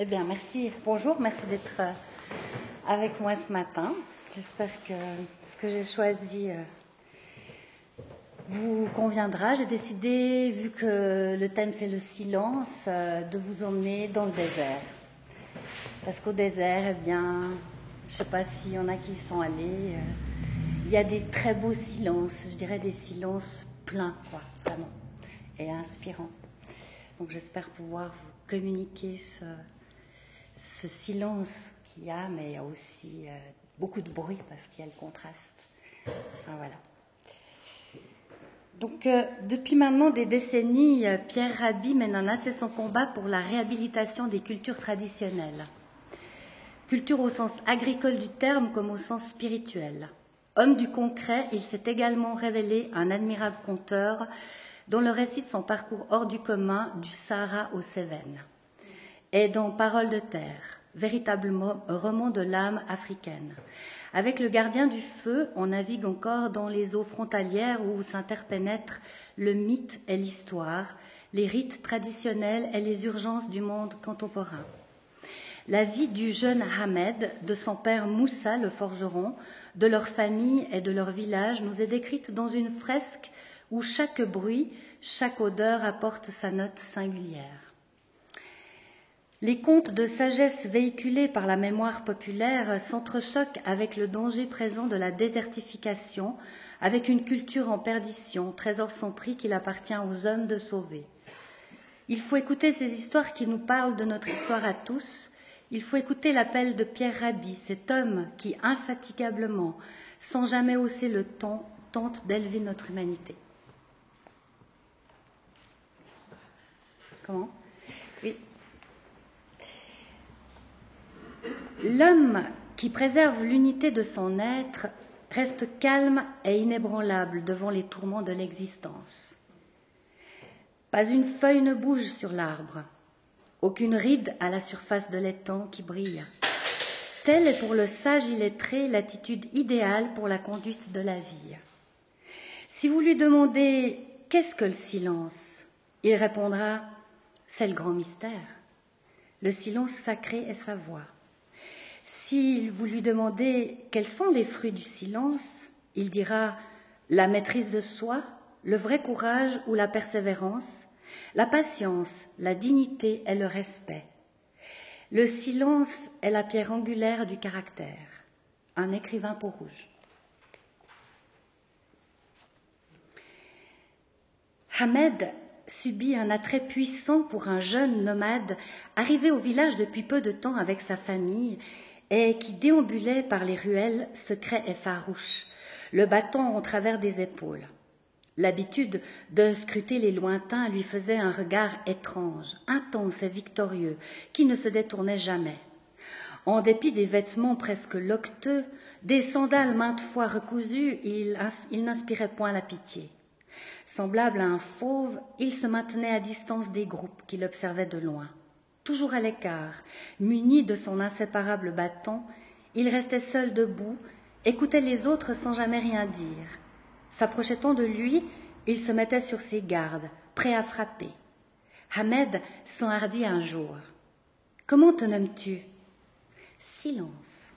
Eh bien, merci. Bonjour, merci d'être euh, avec moi ce matin. J'espère que ce que j'ai choisi euh, vous conviendra. J'ai décidé, vu que le thème c'est le silence, euh, de vous emmener dans le désert. Parce qu'au désert, eh bien, je ne sais pas s'il y en a qui sont allés, il y a des très beaux silences, je dirais des silences pleins, quoi, vraiment, et inspirants. Donc j'espère pouvoir vous communiquer ce, ce silence qu'il y a, mais il y a aussi euh, beaucoup de bruit parce qu'il y a le contraste. Voilà. Donc, euh, depuis maintenant des décennies, euh, Pierre Rabhi mène un incessant combat pour la réhabilitation des cultures traditionnelles. Culture au sens agricole du terme comme au sens spirituel. Homme du concret, il s'est également révélé un admirable conteur dont le récit de son parcours hors du commun du Sahara aux Cévennes est dans Parole de terre, véritablement roman de l'âme africaine. Avec le gardien du feu, on navigue encore dans les eaux frontalières où s'interpénètrent le mythe et l'histoire, les rites traditionnels et les urgences du monde contemporain. La vie du jeune Ahmed, de son père Moussa le forgeron, de leur famille et de leur village nous est décrite dans une fresque où chaque bruit, chaque odeur apporte sa note singulière. Les contes de sagesse véhiculés par la mémoire populaire s'entrechoquent avec le danger présent de la désertification, avec une culture en perdition, trésor sans prix qu'il appartient aux hommes de sauver. Il faut écouter ces histoires qui nous parlent de notre histoire à tous. Il faut écouter l'appel de Pierre Rabhi, cet homme qui, infatigablement, sans jamais hausser le ton, tente d'élever notre humanité. Comment Oui. L'homme qui préserve l'unité de son être reste calme et inébranlable devant les tourments de l'existence. Pas une feuille ne bouge sur l'arbre, aucune ride à la surface de l'étang qui brille. Telle est pour le sage illettré l'attitude idéale pour la conduite de la vie. Si vous lui demandez qu'est-ce que le silence, il répondra c'est le grand mystère. Le silence sacré est sa voix. Si vous lui demandez quels sont les fruits du silence, il dira la maîtrise de soi, le vrai courage ou la persévérance, la patience, la dignité et le respect. Le silence est la pierre angulaire du caractère. Un écrivain peau rouge. Hamed subit un attrait puissant pour un jeune nomade arrivé au village depuis peu de temps avec sa famille et qui déambulait par les ruelles secret et farouche, le bâton en travers des épaules. L'habitude de scruter les lointains lui faisait un regard étrange, intense et victorieux, qui ne se détournait jamais. En dépit des vêtements presque locteux, des sandales maintes fois recousues, il, il n'inspirait point la pitié. Semblable à un fauve, il se maintenait à distance des groupes qui l'observaient de loin toujours à l'écart, muni de son inséparable bâton, il restait seul debout, écoutait les autres sans jamais rien dire. S'approchait-on de lui, il se mettait sur ses gardes, prêt à frapper. Ahmed s'enhardit un jour. Comment te nommes-tu? Silence.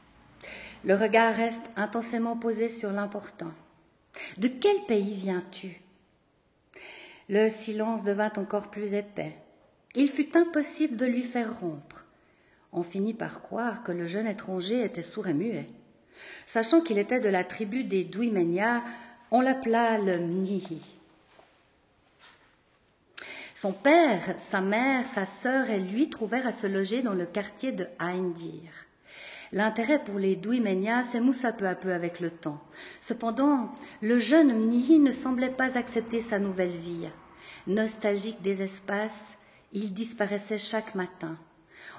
Le regard reste intensément posé sur l'important. De quel pays viens-tu? Le silence devint encore plus épais. Il fut impossible de lui faire rompre. On finit par croire que le jeune étranger était sourd et muet. Sachant qu'il était de la tribu des Douimenia, on l'appela le Mnihi. Son père, sa mère, sa sœur et lui trouvèrent à se loger dans le quartier de Aindir. L'intérêt pour les Douimenia s'émoussa peu à peu avec le temps. Cependant, le jeune Mnihi ne semblait pas accepter sa nouvelle vie. Nostalgique des espaces, il disparaissait chaque matin.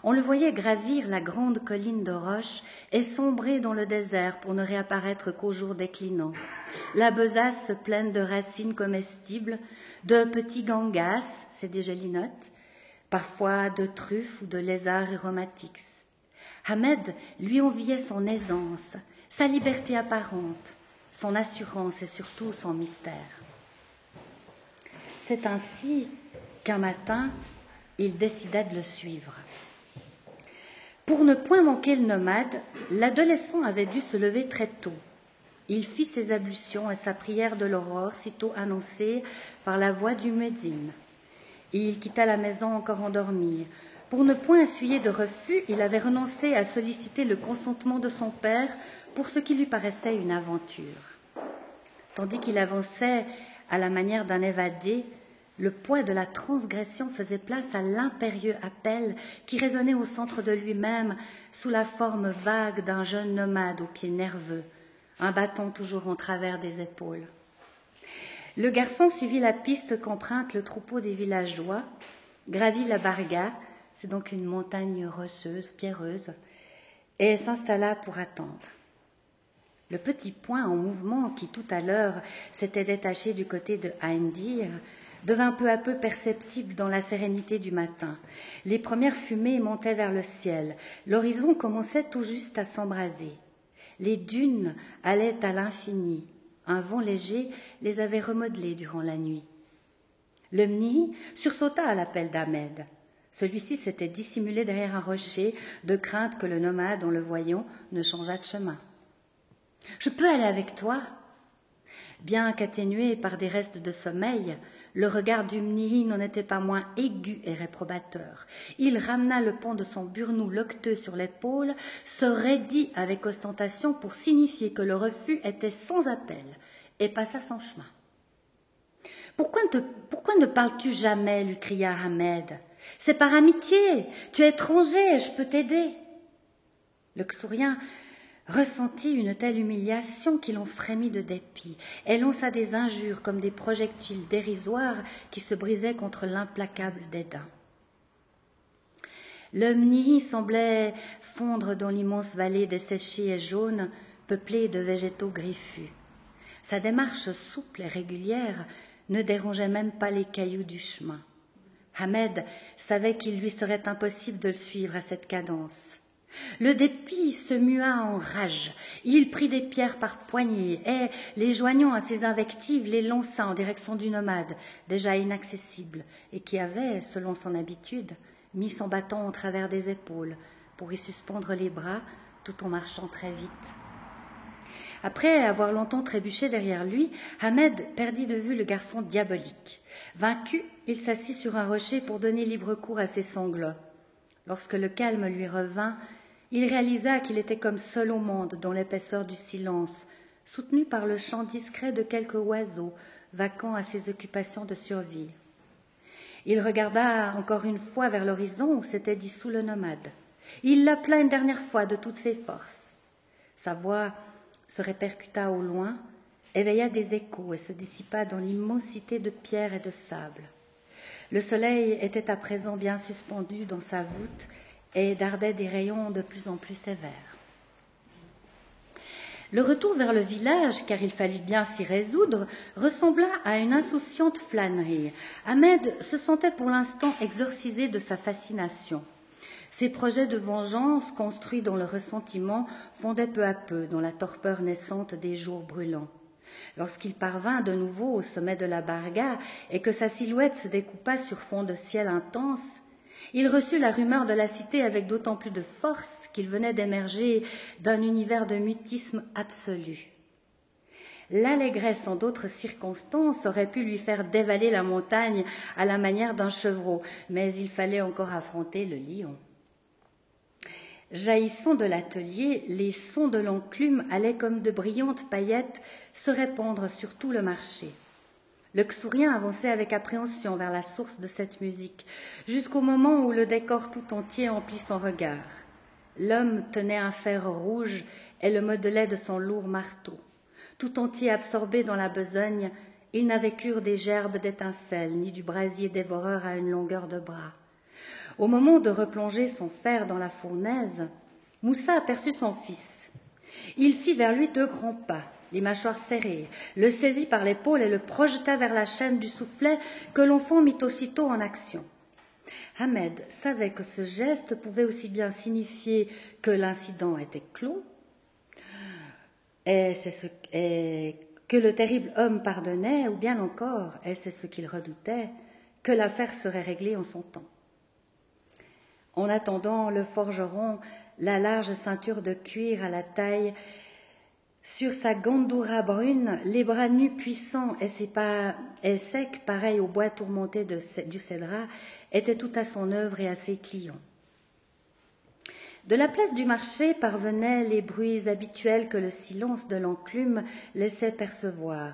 On le voyait gravir la grande colline de roches et sombrer dans le désert pour ne réapparaître qu'au jour déclinant. La besace pleine de racines comestibles, de petits gangas, c'est des gélinotes, parfois de truffes ou de lézards aromatiques. Ahmed lui enviait son aisance, sa liberté apparente, son assurance et surtout son mystère. C'est ainsi qu'un matin, il décida de le suivre. Pour ne point manquer le nomade, l'adolescent avait dû se lever très tôt. Il fit ses ablutions et sa prière de l'aurore, sitôt annoncée par la voix du muezzin. Il quitta la maison encore endormi. Pour ne point essuyer de refus, il avait renoncé à solliciter le consentement de son père pour ce qui lui paraissait une aventure. Tandis qu'il avançait à la manière d'un évadé, le poids de la transgression faisait place à l'impérieux appel qui résonnait au centre de lui-même sous la forme vague d'un jeune nomade aux pieds nerveux, un bâton toujours en travers des épaules. Le garçon suivit la piste qu'emprunte le troupeau des villageois, gravit la barga, c'est donc une montagne rocheuse, pierreuse, et s'installa pour attendre. Le petit point en mouvement qui tout à l'heure s'était détaché du côté de Heindir devint peu à peu perceptible dans la sérénité du matin. Les premières fumées montaient vers le ciel. L'horizon commençait tout juste à s'embraser. Les dunes allaient à l'infini. Un vent léger les avait remodelées durant la nuit. Le Mni sursauta à l'appel d'Ahmed. Celui-ci s'était dissimulé derrière un rocher, de crainte que le nomade, en le voyant, ne changeât de chemin. Je peux aller avec toi? Bien qu'atténué par des restes de sommeil, le regard du Mnihi n'en était pas moins aigu et réprobateur. Il ramena le pont de son burnou locteux sur l'épaule, se raidit avec ostentation pour signifier que le refus était sans appel, et passa son chemin. Pourquoi, ne parles-tu jamais lui cria Ahmed. C'est par amitié. Tu es étranger, je peux t'aider. Le Xourien ressentit une telle humiliation qu'il en frémit de dépit. Elle lança des injures comme des projectiles dérisoires qui se brisaient contre l'implacable dédain. Le Mnihi semblait fondre dans l'immense vallée desséchée et jaune, peuplée de végétaux griffus. Sa démarche souple et régulière ne dérangeait même pas les cailloux du chemin. Ahmed savait qu'il lui serait impossible de le suivre à cette cadence. Le dépit se mua en rage. Il prit des pierres par poignées et, les joignant à ses invectives, les lança en direction du nomade, déjà inaccessible, et qui avait, selon son habitude, mis son bâton en travers des épaules pour y suspendre les bras tout en marchant très vite. Après avoir longtemps trébuché derrière lui, Ahmed perdit de vue le garçon diabolique. Vaincu, il s'assit sur un rocher pour donner libre cours à ses sanglots. Lorsque le calme lui revint, il réalisa qu'il était comme seul au monde dans l'épaisseur du silence, soutenu par le chant discret de quelques oiseaux vacants à ses occupations de survie. Il regarda encore une fois vers l'horizon où s'était dissous le nomade. Il l'appela une dernière fois de toutes ses forces. Sa voix se répercuta au loin, éveilla des échos et se dissipa dans l'immensité de pierre et de sable. Le soleil était à présent bien suspendu dans sa voûte et dardait des rayons de plus en plus sévères. Le retour vers le village, car il fallut bien s'y résoudre, ressembla à une insouciante flânerie. Ahmed se sentait pour l'instant exorcisé de sa fascination. Ses projets de vengeance, construits dans le ressentiment, fondaient peu à peu dans la torpeur naissante des jours brûlants. Lorsqu'il parvint de nouveau au sommet de la barga et que sa silhouette se découpa sur fond de ciel intense, il reçut la rumeur de la cité avec d'autant plus de force qu'il venait d'émerger d'un univers de mutisme absolu. L'allégresse en d'autres circonstances aurait pu lui faire dévaler la montagne à la manière d'un chevreau, mais il fallait encore affronter le lion. Jaillissant de l'atelier, les sons de l'enclume allaient comme de brillantes paillettes se répandre sur tout le marché. Le Xourien avançait avec appréhension vers la source de cette musique, jusqu'au moment où le décor tout entier emplit son regard. L'homme tenait un fer rouge et le modelait de son lourd marteau. Tout entier absorbé dans la besogne, il n'avait cure des gerbes d'étincelles, ni du brasier dévoreur à une longueur de bras. Au moment de replonger son fer dans la fournaise, Moussa aperçut son fils. Il fit vers lui deux grands pas les mâchoires serrées, le saisit par l'épaule et le projeta vers la chaîne du soufflet que l'enfant mit aussitôt en action. Ahmed savait que ce geste pouvait aussi bien signifier que l'incident était clos, et, ce, que le terrible homme pardonnait, ou bien encore, et c'est ce qu'il redoutait, que l'affaire serait réglée en son temps. En attendant, le forgeron, la large ceinture de cuir à la taille, sur sa gandoura brune, les bras nus puissants et, secs, pareils au bois tourmenté du cédra, étaient tout à son œuvre et à ses clients. De la place du marché parvenaient les bruits habituels que le silence de l'enclume laissait percevoir.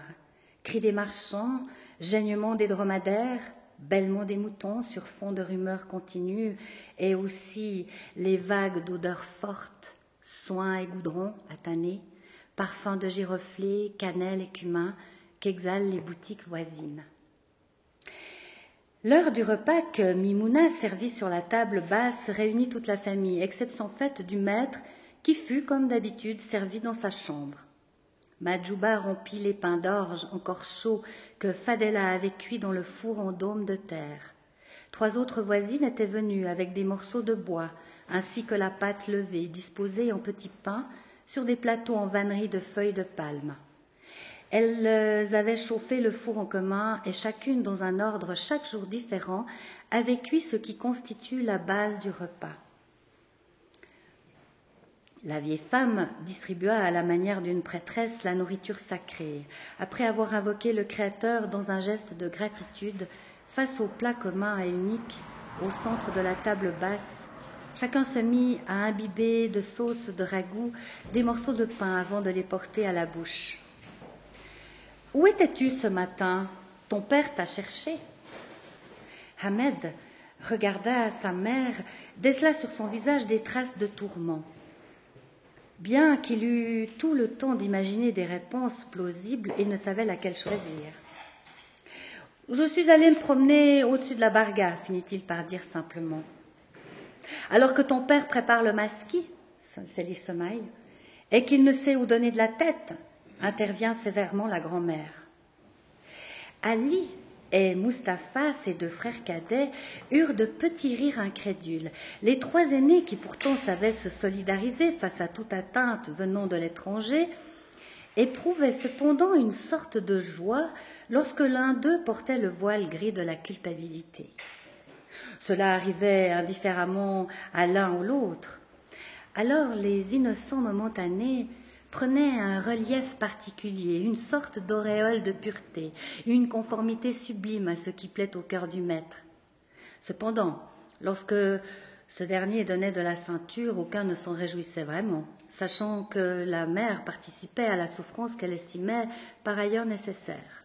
Cris des marchands, gênements des dromadaires, bêlements des moutons sur fond de rumeurs continues, et aussi les vagues d'odeurs fortes, soins et goudron tanner, parfums de giroflée, cannelle et cumin qu'exhalent les boutiques voisines. L'heure du repas que Mimouna servit sur la table basse réunit toute la famille, exception faite du maître qui fut, comme d'habitude, servi dans sa chambre. Majouba rompit les pains d'orge encore chauds que Fadela avait cuits dans le four en dôme de terre. Trois autres voisines étaient venues avec des morceaux de bois, ainsi que la pâte levée, disposée en petits pains sur des plateaux en vannerie de feuilles de palme. Elles avaient chauffé le four en commun et chacune dans un ordre chaque jour différent avait cuit ce qui constitue la base du repas. La vieille femme distribua à la manière d'une prêtresse la nourriture sacrée, après avoir invoqué le Créateur dans un geste de gratitude face au plat commun et unique au centre de la table basse. Chacun se mit à imbiber de sauce de ragoût des morceaux de pain avant de les porter à la bouche. Où étais-tu ce matin? Ton père t'a cherché. Ahmed regarda sa mère, décela sur son visage des traces de tourment. Bien qu'il eût tout le temps d'imaginer des réponses plausibles, il ne savait laquelle choisir. Je suis allé me promener au-dessus de la barga, finit-il par dire simplement. Alors que ton père prépare le masquis, c'est les et qu'il ne sait où donner de la tête, intervient sévèrement la grand-mère. Ali et Mustapha, ses deux frères cadets, eurent de petits rires incrédules. Les trois aînés, qui pourtant savaient se solidariser face à toute atteinte venant de l'étranger, éprouvaient cependant une sorte de joie lorsque l'un d'eux portait le voile gris de la culpabilité. Cela arrivait indifféremment à l'un ou l'autre. Alors les innocents momentanés prenaient un relief particulier, une sorte d'auréole de pureté, une conformité sublime à ce qui plaît au cœur du maître. Cependant, lorsque ce dernier donnait de la ceinture, aucun ne s'en réjouissait vraiment, sachant que la mère participait à la souffrance qu'elle estimait par ailleurs nécessaire.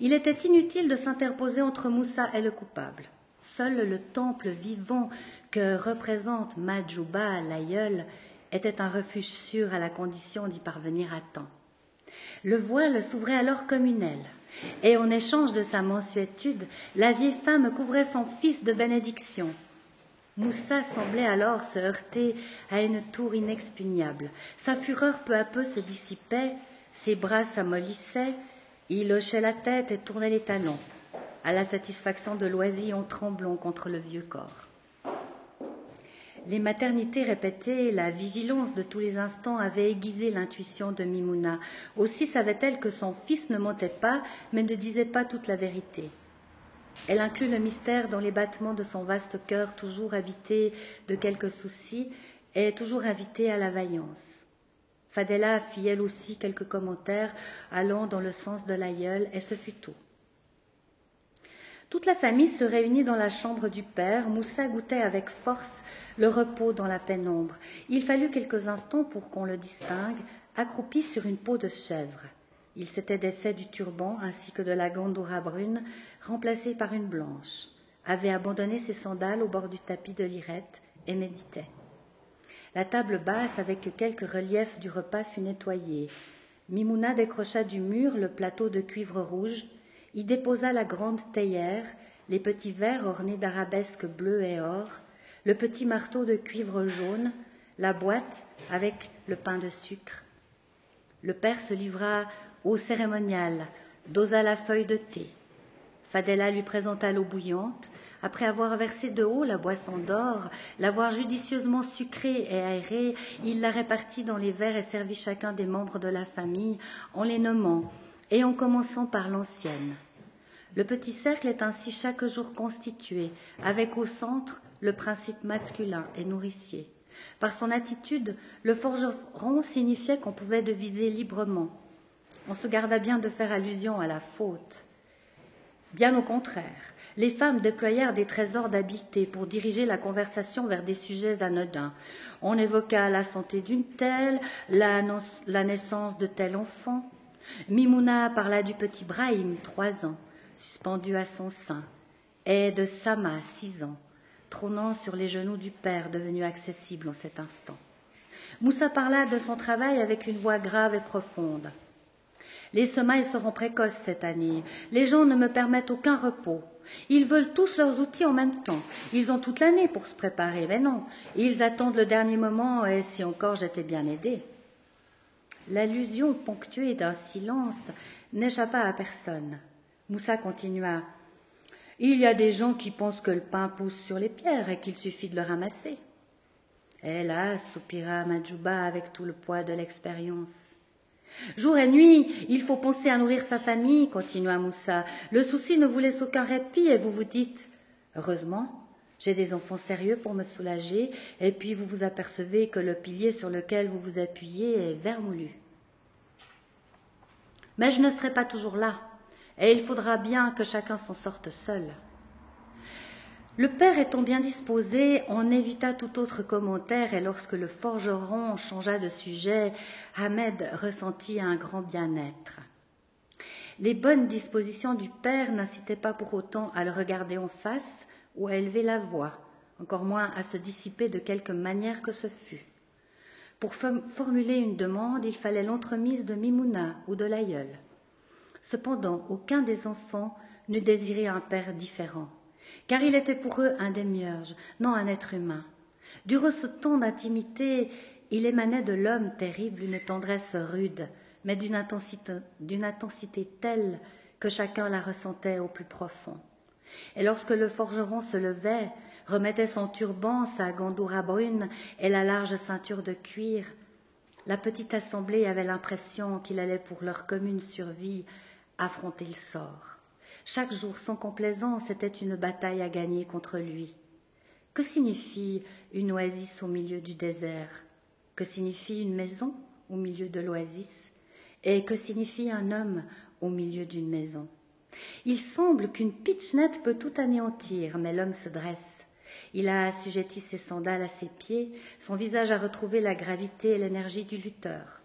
Il était inutile de s'interposer entre Moussa et le coupable. Seul le temple vivant que représente Majouba, l'aïeul, était un refuge sûr à la condition d'y parvenir à temps. Le voile s'ouvrait alors comme une aile, et en échange de sa mansuétude, la vieille femme couvrait son fils de bénédiction. Moussa semblait alors se heurter à une tour inexpugnable. Sa fureur peu à peu se dissipait, ses bras s'amollissaient, il hochait la tête et tournait les talons à la satisfaction de l'oisillon tremblant contre le vieux corps. Les maternités répétées, la vigilance de tous les instants avaient aiguisé l'intuition de Mimouna. Aussi savait-elle que son fils ne mentait pas, mais ne disait pas toute la vérité. Elle inclut le mystère dans les battements de son vaste cœur, toujours habité de quelques soucis, et toujours invité à la vaillance. Fadela fit elle aussi quelques commentaires allant dans le sens de l'aïeul, et ce fut tout. Toute la famille se réunit dans la chambre du père. Moussa goûtait avec force le repos dans la pénombre. Il fallut quelques instants pour qu'on le distingue, accroupi sur une peau de chèvre. Il s'était défait du turban ainsi que de la gandoura brune, remplacée par une blanche, avait abandonné ses sandales au bord du tapis de l'irette et méditait. La table basse avec quelques reliefs du repas fut nettoyée. Mimouna décrocha du mur le plateau de cuivre rouge, y déposa la grande théière, les petits verres ornés d'arabesques bleues et or, le petit marteau de cuivre jaune, la boîte avec le pain de sucre. Le père se livra au cérémonial, dosa la feuille de thé. Fadela lui présenta l'eau bouillante. Après avoir versé de haut la boisson d'or, l'avoir judicieusement sucrée et aérée, il la répartit dans les verres et servit chacun des membres de la famille en les nommant et en commençant par l'ancienne. Le petit cercle est ainsi chaque jour constitué, avec au centre le principe masculin et nourricier. Par son attitude, le forgeron signifiait qu'on pouvait deviser librement. On se garda bien de faire allusion à la faute. Bien au contraire, les femmes déployèrent des trésors d'habileté pour diriger la conversation vers des sujets anodins. On évoqua la santé d'une telle, la, naissance de tel enfant. Mimouna parla du petit Brahim, trois ans, suspendu à son sein, et de Sama, six ans, trônant sur les genoux du père devenu accessible en cet instant. Moussa parla de son travail avec une voix grave et profonde. Les semailles seront précoces cette année. Les gens ne me permettent aucun repos. Ils veulent tous leurs outils en même temps. Ils ont toute l'année pour se préparer, mais non. Ils attendent le dernier moment, et si encore j'étais bien aidé. L'allusion ponctuée d'un silence n'échappa à personne. Moussa continua. Il y a des gens qui pensent que le pain pousse sur les pierres et qu'il suffit de le ramasser. Hélas, soupira Majouba avec tout le poids de l'expérience. Jour et nuit, il faut penser à nourrir sa famille, continua Moussa. Le souci ne vous laisse aucun répit et vous vous dites Heureusement, j'ai des enfants sérieux pour me soulager, et puis vous vous apercevez que le pilier sur lequel vous vous appuyez est vermoulu. Mais je ne serai pas toujours là, et il faudra bien que chacun s'en sorte seul. Le père étant bien disposé, on évita tout autre commentaire et lorsque le forgeron changea de sujet, Ahmed ressentit un grand bien-être. Les bonnes dispositions du père n'incitaient pas pour autant à le regarder en face ou à élever la voix, encore moins à se dissiper de quelque manière que ce fût. Pour formuler une demande, il fallait l'entremise de Mimouna ou de l'aïeul. Cependant, aucun des enfants ne désirait un père différent car il était pour eux un démiurge, non un être humain. Durant ce ton d'intimité, il émanait de l'homme terrible une tendresse rude, mais d'une intensité, d'une intensité telle que chacun la ressentait au plus profond. Et lorsque le forgeron se levait, remettait son turban, sa gandoura brune et la large ceinture de cuir, la petite assemblée avait l'impression qu'il allait pour leur commune survie affronter le sort. Chaque jour sans complaisance était une bataille à gagner contre lui. Que signifie une oasis au milieu du désert? Que signifie une maison au milieu de l'oasis? Et que signifie un homme au milieu d'une maison? Il semble qu'une pitchnette peut tout anéantir, mais l'homme se dresse. Il a assujetti ses sandales à ses pieds, son visage a retrouvé la gravité et l'énergie du lutteur.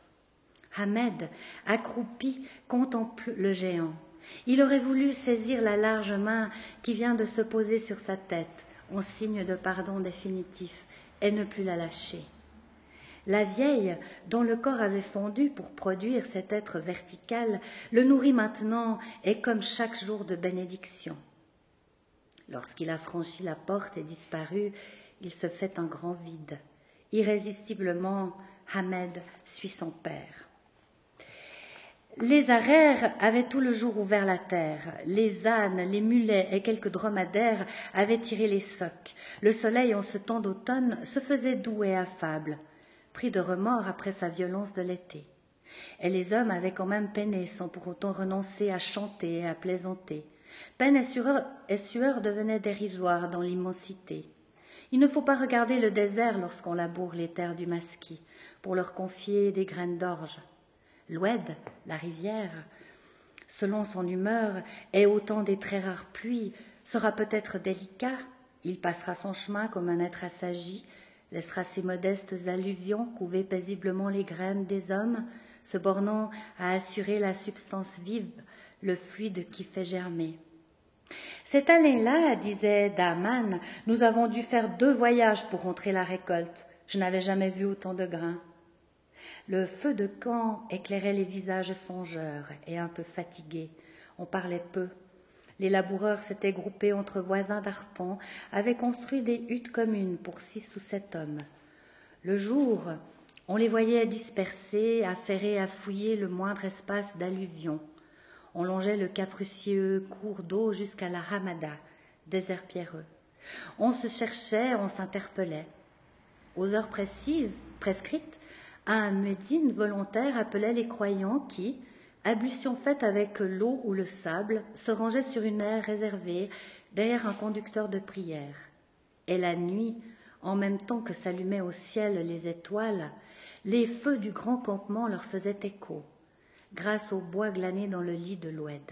Ahmed, accroupi, contemple le géant. Il aurait voulu saisir la large main qui vient de se poser sur sa tête en signe de pardon définitif et ne plus la lâcher. La vieille, dont le corps avait fondu pour produire cet être vertical, le nourrit maintenant et comme chaque jour de bénédiction. Lorsqu'il a franchi la porte et disparu, il se fait un grand vide. Irrésistiblement, Hamed suit son père. Les arères avaient tout le jour ouvert la terre. Les ânes, les mulets et quelques dromadaires avaient tiré les socs. Le soleil, en ce temps d'automne, se faisait doux et affable, pris de remords après sa violence de l'été. Et les hommes avaient quand même peiné sans pour autant renoncer à chanter et à plaisanter. Peine et sueur, et sueur devenaient dérisoires dans l'immensité. Il ne faut pas regarder le désert lorsqu'on laboure les terres du Masquis, pour leur confier des graines d'orge. L'Oued, la rivière, selon son humeur et autant des très rares pluies, sera peut-être délicat. Il passera son chemin comme un être assagi, laissera ses modestes alluvions couver paisiblement les graines des hommes, se bornant à assurer la substance vive, le fluide qui fait germer. Cette année-là, disait Daman, nous avons dû faire deux voyages pour rentrer la récolte. Je n'avais jamais vu autant de grains. Le feu de camp éclairait les visages songeurs et un peu fatigués. On parlait peu. Les laboureurs s'étaient groupés entre voisins d'arpents, avaient construit des huttes communes pour six ou sept hommes. Le jour, on les voyait dispersés, affairés à fouiller le moindre espace d'alluvion. On longeait le capricieux cours d'eau jusqu'à la Ramada, désert pierreux. On se cherchait, on s'interpellait. Aux heures précises, prescrites, un médine volontaire appelait les croyants qui, ablution faite avec l'eau ou le sable, se rangeaient sur une aire réservée derrière un conducteur de prière. Et la nuit, en même temps que s'allumaient au ciel les étoiles, les feux du grand campement leur faisaient écho, grâce au bois glané dans le lit de l'oued.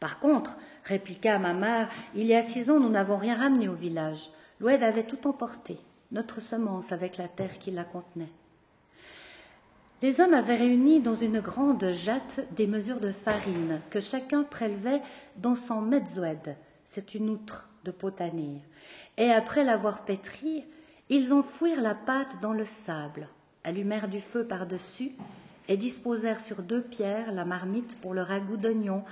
Par contre, répliqua ma mère, il y a six ans, nous n'avons rien ramené au village. L'oued avait tout emporté, notre semence avec la terre qui la contenait. Les hommes avaient réuni dans une grande jatte des mesures de farine que chacun prélevait dans son mezzoued, c'est une outre de potanir, et après l'avoir pétrie, ils enfouirent la pâte dans le sable, allumèrent du feu par-dessus et disposèrent sur deux pierres la marmite pour le ragoût d'oignon,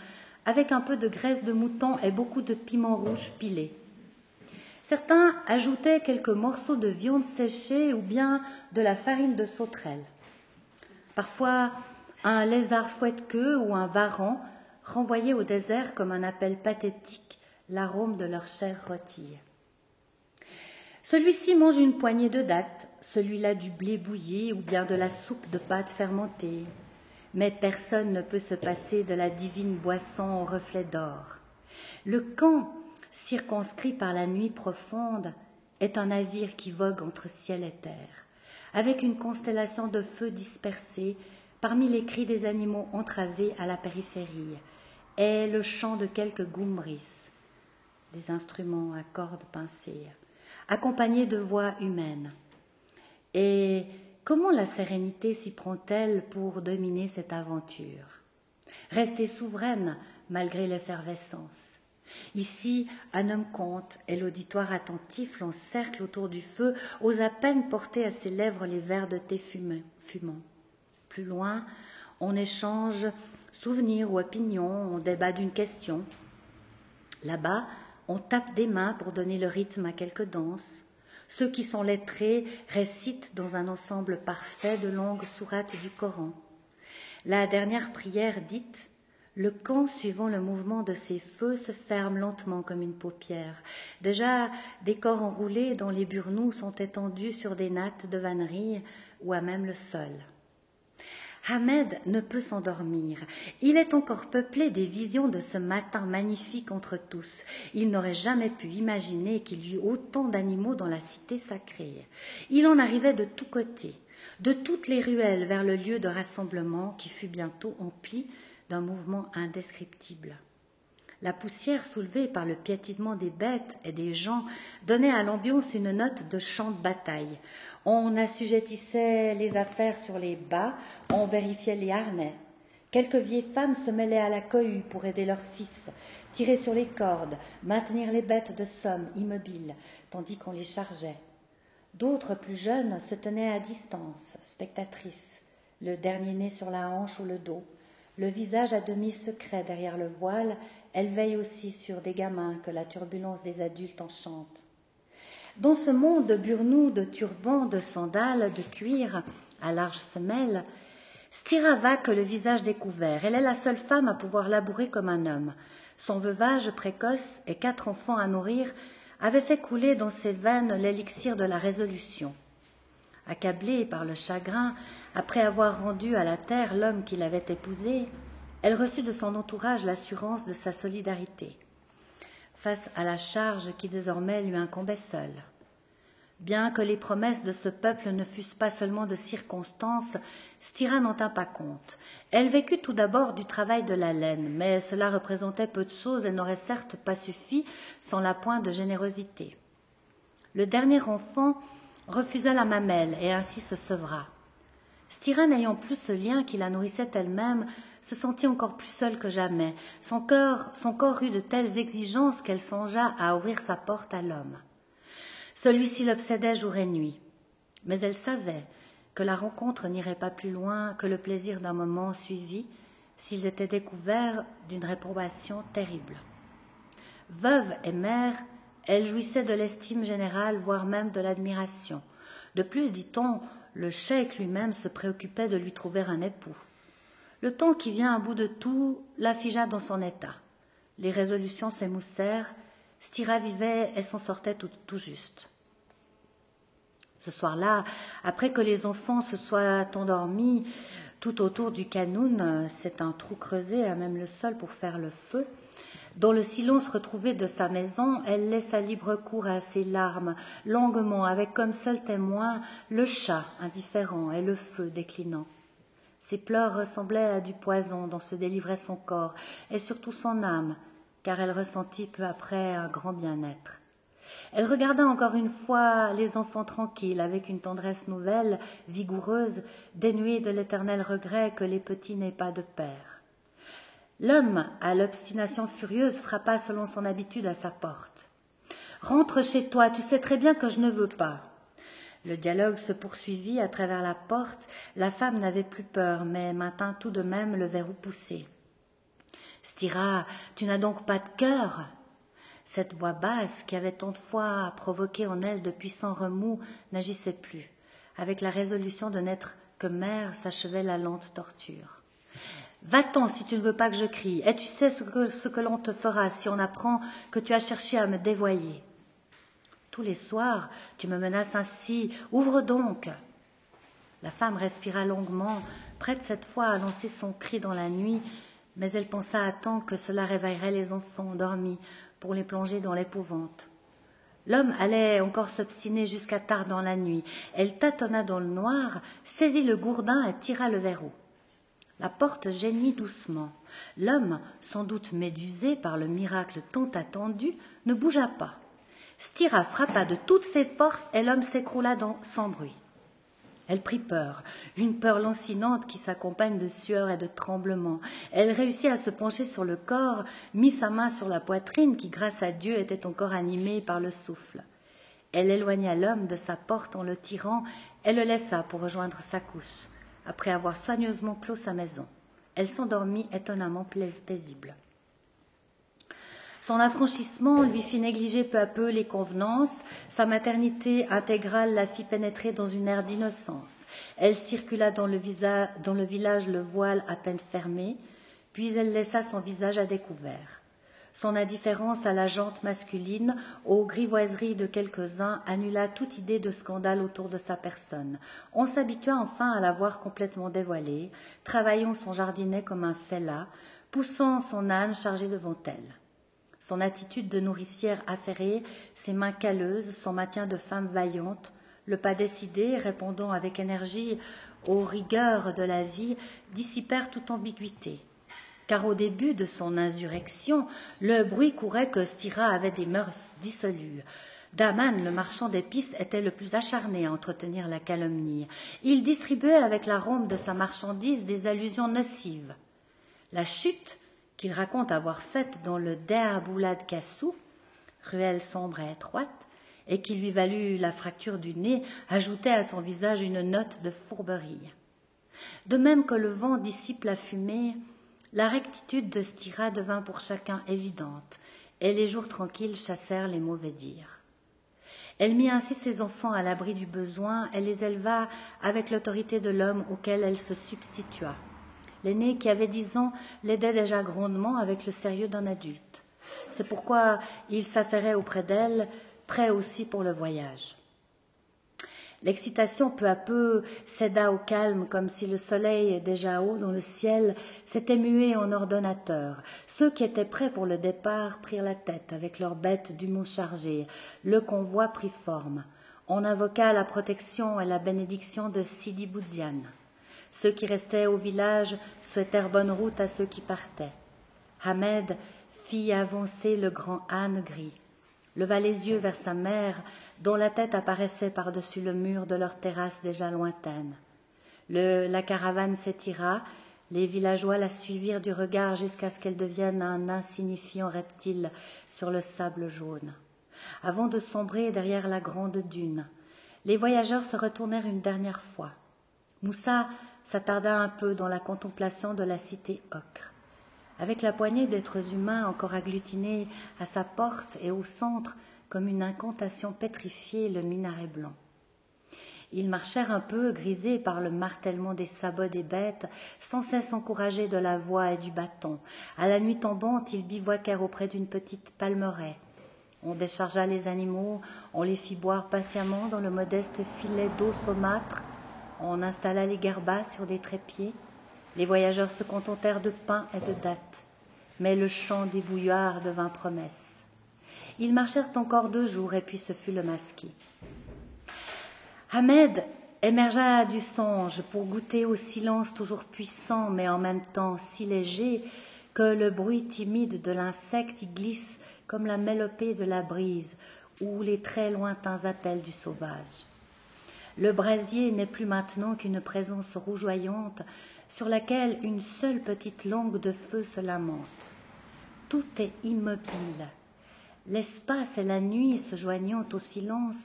avec un peu de graisse de mouton et beaucoup de piment rouge pilé. Certains ajoutaient quelques morceaux de viande séchée ou bien de la farine de sauterelle. Parfois, un lézard fouette-queue ou un varan renvoyait au désert comme un appel pathétique l'arôme de leur chair rôtie. Celui-ci mange une poignée de dattes, celui-là du blé bouilli ou bien de la soupe de pâte fermentée. Mais personne ne peut se passer de la divine boisson au reflet d'or. Le camp, circonscrit par la nuit profonde, est un navire qui vogue entre ciel et terre avec une constellation de feux dispersés parmi les cris des animaux entravés à la périphérie, et le chant de quelques goumbris, des instruments à cordes pincées, accompagnés de voix humaines. Et comment la sérénité s'y prend-elle pour dominer cette aventure? Rester souveraine malgré l'effervescence. Ici, un homme compte, et l'auditoire attentif l'encercle autour du feu, ose à peine porter à ses lèvres les verres de thé fumant. Plus loin, on échange souvenirs ou opinions, on débat d'une question. Là-bas, on tape des mains pour donner le rythme à quelques danses. Ceux qui sont lettrés récitent dans un ensemble parfait de longues sourates du Coran. La dernière prière dite le camp, suivant le mouvement de ces feux, se ferme lentement comme une paupière. Déjà, des corps enroulés dont les burnous sont étendus sur des nattes de vannerie ou à même le sol. Ahmed ne peut s'endormir. Il est encore peuplé des visions de ce matin magnifique entre tous. Il n'aurait jamais pu imaginer qu'il y eût autant d'animaux dans la cité sacrée. Il en arrivait de tous côtés, de toutes les ruelles vers le lieu de rassemblement qui fut bientôt empli d'un mouvement indescriptible. La poussière soulevée par le piétinement des bêtes et des gens donnait à l'ambiance une note de chant de bataille. On assujettissait les affaires sur les bas, on vérifiait les harnais. Quelques vieilles femmes se mêlaient à la cohue pour aider leurs fils, tirer sur les cordes, maintenir les bêtes de somme immobiles, tandis qu'on les chargeait. D'autres plus jeunes se tenaient à distance, spectatrices, le dernier né sur la hanche ou le dos, le visage à demi secret derrière le voile, elle veille aussi sur des gamins que la turbulence des adultes enchante. Dans ce monde de burnous, de turbans, de sandales, de cuir, à Styra va que le visage découvert. Elle est la seule femme à pouvoir labourer comme un homme. Son veuvage précoce et quatre enfants à nourrir avaient fait couler dans ses veines l'élixir de la résolution. Accablée par le chagrin, après avoir rendu à la terre l'homme qui l'avait épousée, elle reçut de son entourage l'assurance de sa solidarité, face à la charge qui désormais lui incombait seule. Bien que les promesses de ce peuple ne fussent pas seulement de circonstances, Styra n'en tint pas compte. Elle vécut tout d'abord du travail de la laine, mais cela représentait peu de choses et n'aurait certes pas suffi sans la pointe de générosité. Le dernier enfant refusa la mamelle et ainsi se sevra. Styra, n'ayant plus ce lien qui la nourrissait elle-même, se sentit encore plus seule que jamais. Son son corps eut de telles exigences qu'elle songea à ouvrir sa porte à l'homme. Celui-ci l'obsédait jour et nuit. Mais elle savait que la rencontre n'irait pas plus loin que le plaisir d'un moment suivi s'ils étaient découverts d'une réprobation terrible. Veuve et mère, elle jouissait de l'estime générale, voire même de l'admiration. De plus, dit-on, le cheikh lui-même se préoccupait de lui trouver un époux. Le temps qui vient à bout de tout l'affigea dans son état. Les résolutions s'émoussèrent, Styra vivait et s'en sortait tout, tout juste. Ce soir-là, après que les enfants se soient endormis tout autour du canoun, c'est un trou creusé à même le sol pour faire le feu, Dans le silence retrouvé de sa maison, elle laissa libre cours à ses larmes, longuement, avec comme seul témoin le chat indifférent et le feu déclinant. Ses pleurs ressemblaient à du poison dont se délivrait son corps, et surtout son âme, car elle ressentit peu après un grand bien-être. Elle regarda encore une fois les enfants tranquilles, avec une tendresse nouvelle, vigoureuse, dénuée de l'éternel regret que les petits n'aient pas de père. L'homme, à l'obstination furieuse, frappa selon son habitude à sa porte. Rentre chez toi, tu sais très bien que je ne veux pas. Le dialogue se poursuivit à travers la porte. La femme n'avait plus peur, mais maintint tout de même le verrou poussé. Stira, tu n'as donc pas de cœur? Cette voix basse, qui avait tant de fois provoqué en elle de puissants remous, n'agissait plus. Avec la résolution de n'être que mère s'achevait la lente torture. Va-t'en si tu ne veux pas que je crie, et tu sais ce que, ce que l'on te fera si on apprend que tu as cherché à me dévoyer. Tous les soirs, tu me menaces ainsi, ouvre donc. La femme respira longuement, prête cette fois à lancer son cri dans la nuit, mais elle pensa à temps que cela réveillerait les enfants endormis, pour les plonger dans l'épouvante. L'homme allait encore s'obstiner jusqu'à tard dans la nuit. Elle tâtonna dans le noir, saisit le gourdin et tira le verrou. La porte geignit doucement. L'homme, sans doute médusé par le miracle tant attendu, ne bougea pas. Styra frappa de toutes ses forces et l'homme s'écroula sans bruit. Elle prit peur, une peur lancinante qui s'accompagne de sueur et de tremblements. Elle réussit à se pencher sur le corps, mit sa main sur la poitrine qui, grâce à Dieu, était encore animée par le souffle. Elle éloigna l'homme de sa porte en le tirant et le laissa pour rejoindre sa couche, après avoir soigneusement clos sa maison. Elle s'endormit étonnamment paisible. Son affranchissement lui fit négliger peu à peu les convenances, sa maternité intégrale la fit pénétrer dans une ère d'innocence. Elle circula dans le, village le voile à peine fermé, puis elle laissa son visage à découvert. Son indifférence à la jante masculine, aux grivoiseries de quelques-uns, annula toute idée de scandale autour de sa personne. On s'habitua enfin à la voir complètement dévoilée, travaillant son jardinet comme un fellah, poussant son âne chargé devant elle. Son attitude de nourricière affairée, ses mains calleuses, son maintien de femme vaillante, le pas décidé, répondant avec énergie aux rigueurs de la vie, dissipèrent toute ambiguïté. Car au début de son insurrection, le bruit courait que Styra avait des mœurs dissolues. Daman, le marchand d'épices, était le plus acharné à entretenir la calomnie. Il distribuait avec l'arôme de sa marchandise des allusions nocives. La chute qu'il raconte avoir faite dans le Deaboulad Kassou, ruelle sombre et étroite, et qui lui valut la fracture du nez, ajoutait à son visage une note de fourberie. De même que le vent dissipe la fumée, la rectitude de Styra devint pour chacun évidente, et les jours tranquilles chassèrent les mauvais dires. Elle mit ainsi ses enfants à l'abri du besoin et les éleva avec l'autorité de l'homme auquel elle se substitua. L'aîné, qui avait dix ans, l'aidait déjà grandement avec le sérieux d'un adulte. C'est pourquoi il s'affairait auprès d'elle, prêt aussi pour le voyage. L'excitation peu à peu céda au calme, comme si le soleil, déjà haut dans le ciel, s'était mué en ordonnateur. Ceux qui étaient prêts pour le départ prirent la tête avec leurs bêtes dûment chargées. Le convoi prit forme. On invoqua la protection et la bénédiction de Sidi Boudiane. Ceux qui restaient au village souhaitèrent bonne route à ceux qui partaient. Ahmed fit avancer le grand âne gris, leva les yeux vers sa mère, dont la tête apparaissait par-dessus le mur de leur terrasse déjà lointaine. la caravane s'étira, les villageois la suivirent du regard jusqu'à ce qu'elle devienne un insignifiant reptile sur le sable jaune. Avant de sombrer derrière la grande dune, les voyageurs se retournèrent une dernière fois. Moussa s'attarda un peu dans la contemplation de la cité ocre. Avec la poignée d'êtres humains encore agglutinés à sa porte et au centre, comme une incantation pétrifiée, le minaret blanc. Ils marchèrent un peu, grisés par le martèlement des sabots des bêtes, sans cesse encouragés de la voix et du bâton. À la nuit tombante, ils bivouaquèrent auprès d'une petite palmeraie. On déchargea les animaux, on les fit boire patiemment dans le modeste filet d'eau saumâtre on installa les garbas sur des trépieds. Les voyageurs se contentèrent de pain et de dattes. mais le chant des bouillards devint promesse. Ils marchèrent encore deux jours, et puis ce fut le masquis. Ahmed émergea du songe pour goûter au silence toujours puissant, mais en même temps si léger que le bruit timide de l'insecte y glisse comme la mélopée de la brise ou les très lointains appels du sauvage. Le brasier n'est plus maintenant qu'une présence rougeoyante sur laquelle une seule petite langue de feu se lamente. Tout est immobile. L'espace et la nuit se joignant au silence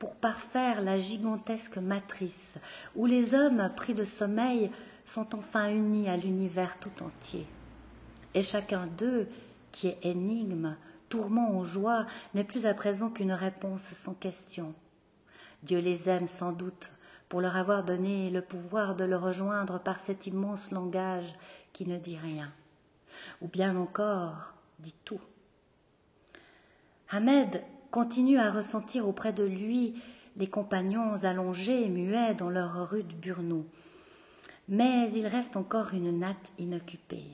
pour parfaire la gigantesque matrice où les hommes pris de sommeil sont enfin unis à l'univers tout entier. Et chacun d'eux, qui est énigme, tourment ou joie, n'est plus à présent qu'une réponse sans question. Dieu les aime sans doute pour leur avoir donné le pouvoir de le rejoindre par cet immense langage qui ne dit rien, ou bien encore dit tout. Ahmed continue à ressentir auprès de lui les compagnons allongés et muets dans leur rude burnou. Mais il reste encore une natte inoccupée.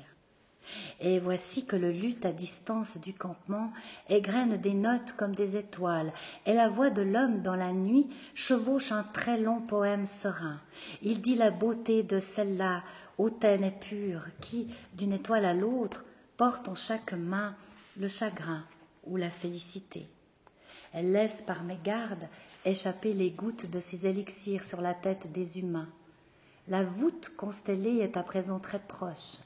Et voici que le luth à distance du campement égrène des notes comme des étoiles, et la voix de l'homme dans la nuit chevauche un très long poème serein. Il dit la beauté de celle-là, hautaine et pure, qui, d'une étoile à l'autre, porte en chaque main le chagrin ou la félicité. Elle laisse par mégarde échapper les gouttes de ses élixirs sur la tête des humains. La voûte constellée est à présent très proche,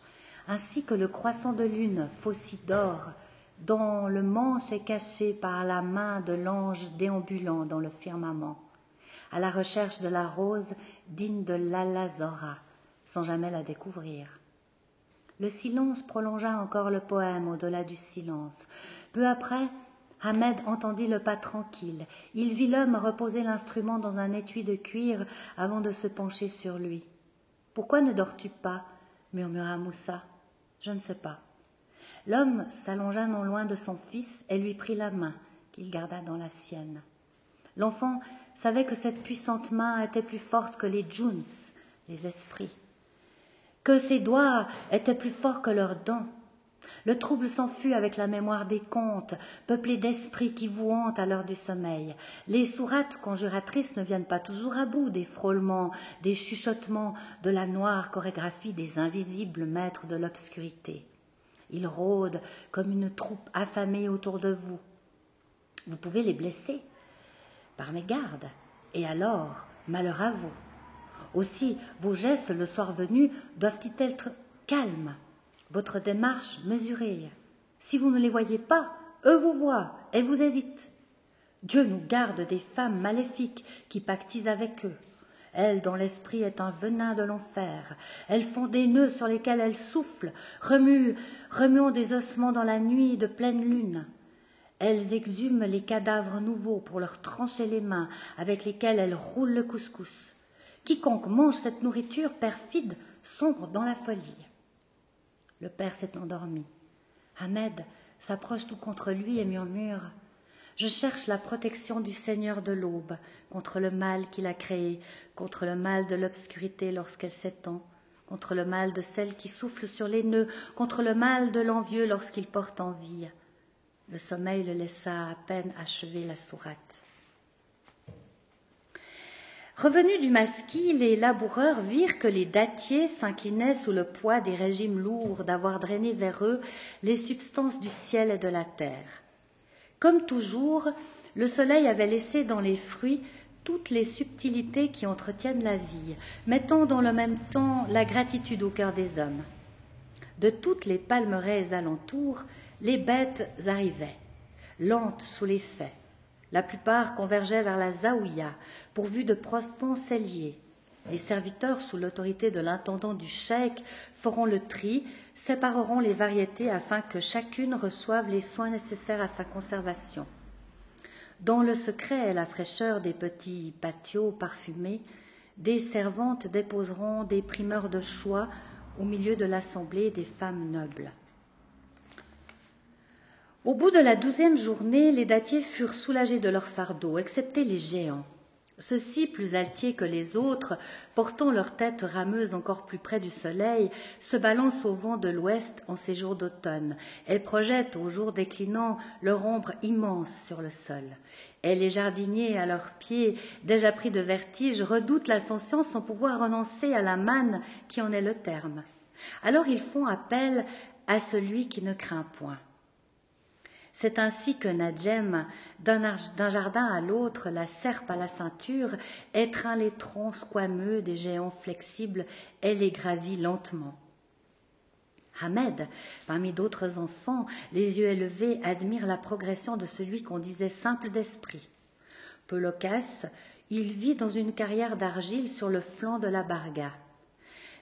ainsi que le croissant de lune, faucille d'or, dont le manche est caché par la main de l'ange déambulant dans le firmament, à la recherche de la rose digne de l'Alazora, sans jamais la découvrir. Le silence prolongea encore le poème au-delà du silence. Peu après, Ahmed entendit le pas tranquille. Il vit l'homme reposer l'instrument dans un étui de cuir avant de se pencher sur lui. Pourquoi ne dors-tu pas? murmura Moussa. Je ne sais pas. L'homme s'allongea non loin de son fils et lui prit la main, qu'il garda dans la sienne. L'enfant savait que cette puissante main était plus forte que les djouns, les esprits, que ses doigts étaient plus forts que leurs dents, le trouble s'en fut avec la mémoire des contes, peuplés d'esprits qui vous hantent à l'heure du sommeil. Les sourates conjuratrices ne viennent pas toujours à bout des frôlements, des chuchotements, de la noire chorégraphie des invisibles maîtres de l'obscurité. Ils rôdent comme une troupe affamée autour de vous. Vous pouvez les blesser par mes gardes, et alors, malheur à vous. Aussi, vos gestes le soir venu doivent-ils être calmes votre démarche mesurée. Si vous ne les voyez pas, eux vous voient et vous évitent. Dieu nous garde des femmes maléfiques qui pactisent avec eux. Elles dont l'esprit est un venin de l'enfer. Elles font des nœuds sur lesquels elles soufflent, remuent, remuant des ossements dans la nuit de pleine lune. Elles exhument les cadavres nouveaux pour leur trancher les mains avec lesquelles elles roulent le couscous. Quiconque mange cette nourriture perfide sombre dans la folie. Le père s'est endormi. Ahmed s'approche tout contre lui et murmure Je cherche la protection du Seigneur de l'aube contre le mal qu'il a créé, contre le mal de l'obscurité lorsqu'elle s'étend, contre le mal de celle qui souffle sur les nœuds, contre le mal de l'envieux lorsqu'il porte envie. Le sommeil le laissa à peine achever la sourate. Revenus du masquis, les laboureurs virent que les dattiers s'inclinaient sous le poids des régimes lourds d'avoir drainé vers eux les substances du ciel et de la terre. Comme toujours, le soleil avait laissé dans les fruits toutes les subtilités qui entretiennent la vie, mettant dans le même temps la gratitude au cœur des hommes. De toutes les palmeraies alentours, les bêtes arrivaient, lentes sous les faits la plupart convergeaient vers la Zaouïa, pourvue de profonds celliers. Les serviteurs, sous l'autorité de l'intendant du cheikh, feront le tri, sépareront les variétés afin que chacune reçoive les soins nécessaires à sa conservation. Dans le secret et la fraîcheur des petits patios parfumés, des servantes déposeront des primeurs de choix au milieu de l'assemblée des femmes nobles. Au bout de la douzième journée, les dattiers furent soulagés de leur fardeau, excepté les géants. Ceux-ci, plus altiers que les autres, portant leur tête rameuse encore plus près du soleil, se balancent au vent de l'ouest en ces jours d'automne, et projettent au jour déclinant leur ombre immense sur le sol. Et les jardiniers, à leurs pieds, déjà pris de vertige, redoutent l'ascension sans pouvoir renoncer à la manne qui en est le terme. Alors ils font appel à celui qui ne craint point. C'est ainsi que Nadjem, d'un jardin à l'autre, la serpe à la ceinture, étreint les troncs squameux des géants flexibles et les gravit lentement. Ahmed, parmi d'autres enfants, les yeux élevés, admire la progression de celui qu'on disait simple d'esprit. Peu loquace, il vit dans une carrière d'argile sur le flanc de la barga.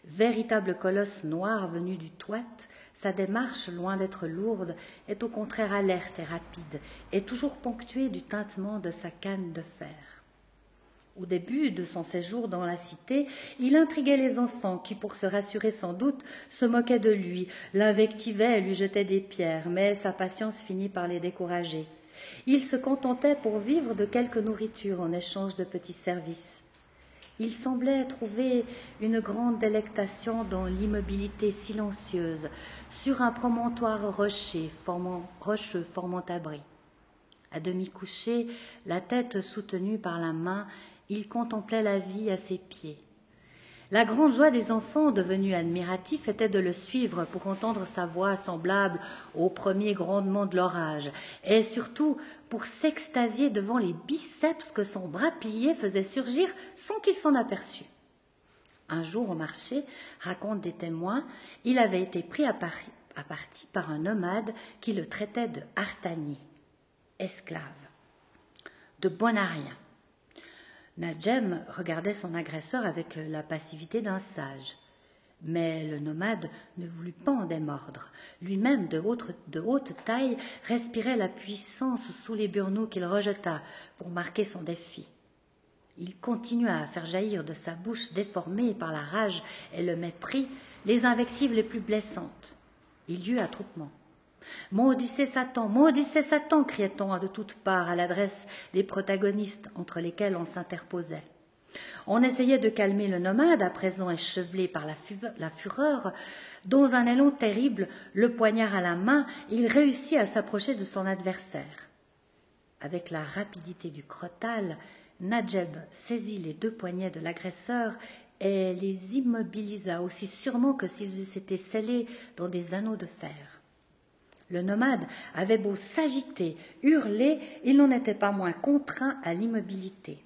Véritable colosse noir venu du toit, sa démarche, loin d'être lourde, est au contraire alerte et rapide, et toujours ponctuée du tintement de sa canne de fer. Au début de son séjour dans la cité, il intriguait les enfants qui, pour se rassurer sans doute, se moquaient de lui, l'invectivaient et lui jetaient des pierres, mais sa patience finit par les décourager. Il se contentait pour vivre de quelque nourriture en échange de petits services. Il semblait trouver une grande délectation dans l'immobilité silencieuse, sur un promontoire rocheux formant abri. À demi couché, la tête soutenue par la main, il contemplait la vie à ses pieds. La grande joie des enfants, devenus admiratifs, était de le suivre pour entendre sa voix semblable au premier grondement de l'orage, et surtout pour s'extasier devant les biceps que son bras plié faisait surgir sans qu'il s'en aperçût. Un jour au marché, racontent des témoins, il avait été pris à, partie par un nomade qui le traitait de Artani, esclave, de rien. Najem regardait son agresseur avec la passivité d'un sage. Mais le nomade ne voulut pas en démordre. Lui-même, de haute, taille, respirait la puissance sous les burneaux qu'il rejeta pour marquer son défi. Il continua à faire jaillir de sa bouche déformée par la rage et le mépris les invectives les plus blessantes. Il y eut attroupement. Maudissez Satan, maudissez Satan, criait-on de toutes parts à l'adresse des protagonistes entre lesquels on s'interposait. On essayait de calmer le nomade, à présent échevelé par la, fureur. Dans un élan terrible, le poignard à la main, il réussit à s'approcher de son adversaire. Avec la rapidité du crotal, Najeb saisit les deux poignets de l'agresseur et les immobilisa aussi sûrement que s'ils eussent été scellés dans des anneaux de fer. Le nomade avait beau s'agiter, hurler, il n'en était pas moins contraint à l'immobilité.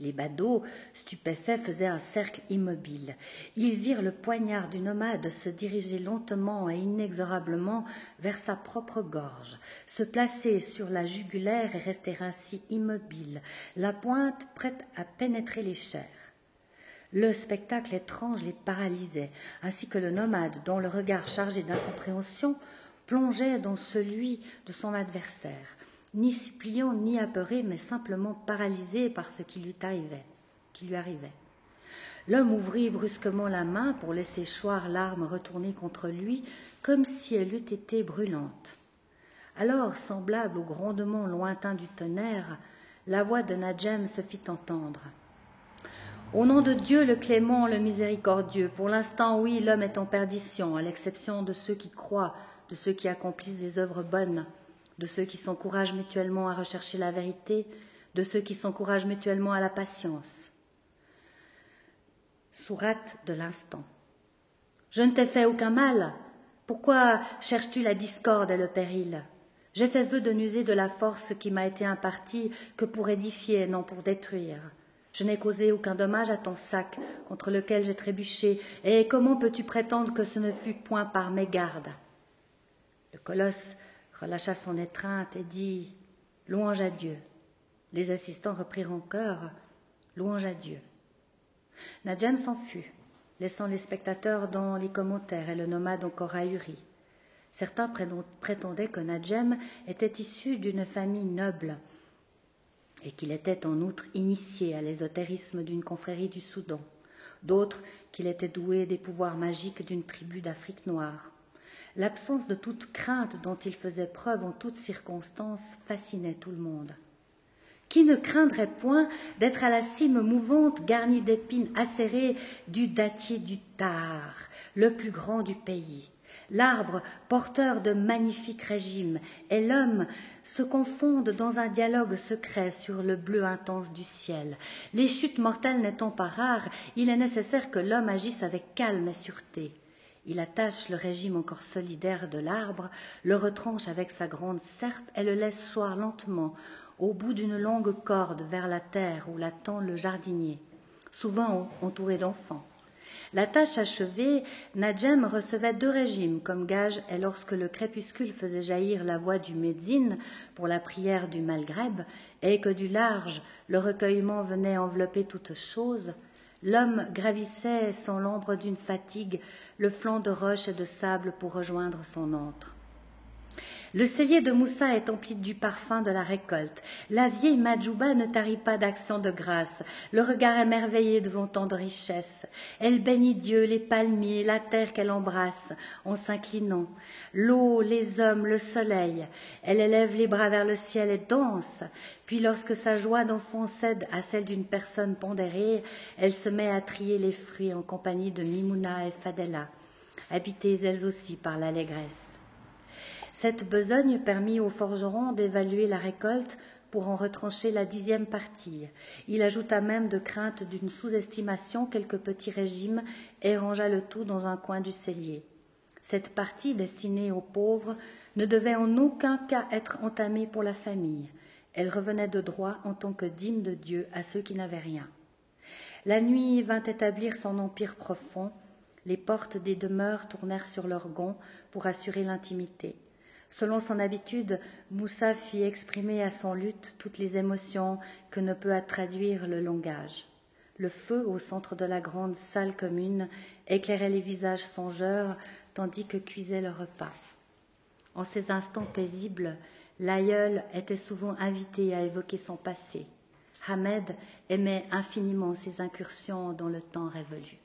Les badauds, stupéfaits, faisaient un cercle immobile. Ils virent le poignard du nomade se diriger lentement et inexorablement vers sa propre gorge, se placer sur la jugulaire et rester ainsi immobile, la pointe prête à pénétrer les chairs. Le spectacle étrange les paralysait, ainsi que le nomade, dont le regard chargé d'incompréhension plongeait dans celui de son adversaire, ni suppliant ni apeuré, mais simplement paralysé par ce qui lui arrivait. Qui lui arrivait. L'homme ouvrit brusquement la main pour laisser choir l'arme retournée contre lui, comme si elle eût été brûlante. Alors, semblable au grondement lointain du tonnerre, la voix de Nadjem se fit entendre. Au nom de Dieu, le clément, le miséricordieux, pour l'instant, oui, l'homme est en perdition, à l'exception de ceux qui croient, de ceux qui accomplissent des œuvres bonnes, de ceux qui s'encouragent mutuellement à rechercher la vérité, de ceux qui s'encouragent mutuellement à la patience. Sourate de l'instant. Je ne t'ai fait aucun mal. Pourquoi cherches-tu la discorde et le péril? J'ai fait vœu de n'user de la force qui m'a été impartie que pour édifier, non pour détruire. Je n'ai causé aucun dommage à ton sac contre lequel j'ai trébuché, et comment peux-tu prétendre que ce ne fut point par mes gardes Le colosse relâcha son étreinte et dit Louange à Dieu. Les assistants reprirent encore Louange à Dieu. Nadjem s'en fut, laissant les spectateurs dans les commentaires et le nomade encore ahuri. Certains prétendaient que Nadjem était issu d'une famille noble et qu'il était en outre initié à l'ésotérisme d'une confrérie du Soudan, d'autres qu'il était doué des pouvoirs magiques d'une tribu d'Afrique noire. L'absence de toute crainte dont il faisait preuve en toutes circonstances fascinait tout le monde. Qui ne craindrait point d'être à la cime mouvante garnie d'épines acérées du dattier du Tar, le plus grand du pays L'arbre, porteur de magnifiques régimes, et l'homme se confondent dans un dialogue secret sur le bleu intense du ciel. Les chutes mortelles n'étant pas rares, il est nécessaire que l'homme agisse avec calme et sûreté. Il attache le régime encore solidaire de l'arbre, le retranche avec sa grande serpe et le laisse choir lentement au bout d'une longue corde vers la terre où l'attend le jardinier, souvent entouré d'enfants. La tâche achevée, Nadjem recevait deux régimes comme gage et lorsque le crépuscule faisait jaillir la voix du médecine pour la prière du Malgreb et que du large le recueillement venait envelopper toute chose, l'homme gravissait sans l'ombre d'une fatigue le flanc de roches et de sable pour rejoindre son antre. Le cellier de Moussa est empli du parfum de la récolte. La vieille Majouba ne tarit pas d'action de grâce, le regard émerveillé devant tant de richesses. Elle bénit Dieu, les palmiers, la terre qu'elle embrasse, en s'inclinant. L'eau, les hommes, le soleil. Elle élève les bras vers le ciel et danse. Puis lorsque sa joie d'enfant cède à celle d'une personne pondérée, elle se met à trier les fruits en compagnie de Mimouna et Fadela, habitées elles aussi par l'allégresse. Cette besogne permit au forgeron d'évaluer la récolte pour en retrancher la dixième partie. Il ajouta même de crainte d'une sous-estimation quelques petits régimes et rangea le tout dans un coin du cellier. Cette partie destinée aux pauvres ne devait en aucun cas être entamée pour la famille. Elle revenait de droit en tant que dîme de Dieu à ceux qui n'avaient rien. La nuit vint établir son empire profond. Les portes des demeures tournèrent sur leurs gonds pour assurer l'intimité. Selon son habitude, Moussa fit exprimer à son luth toutes les émotions que ne peut traduire le langage. Le feu au centre de la grande salle commune éclairait les visages songeurs tandis que cuisait le repas. En ces instants paisibles, l'aïeul était souvent invité à évoquer son passé. Hamed aimait infiniment ces incursions dans le temps révolu.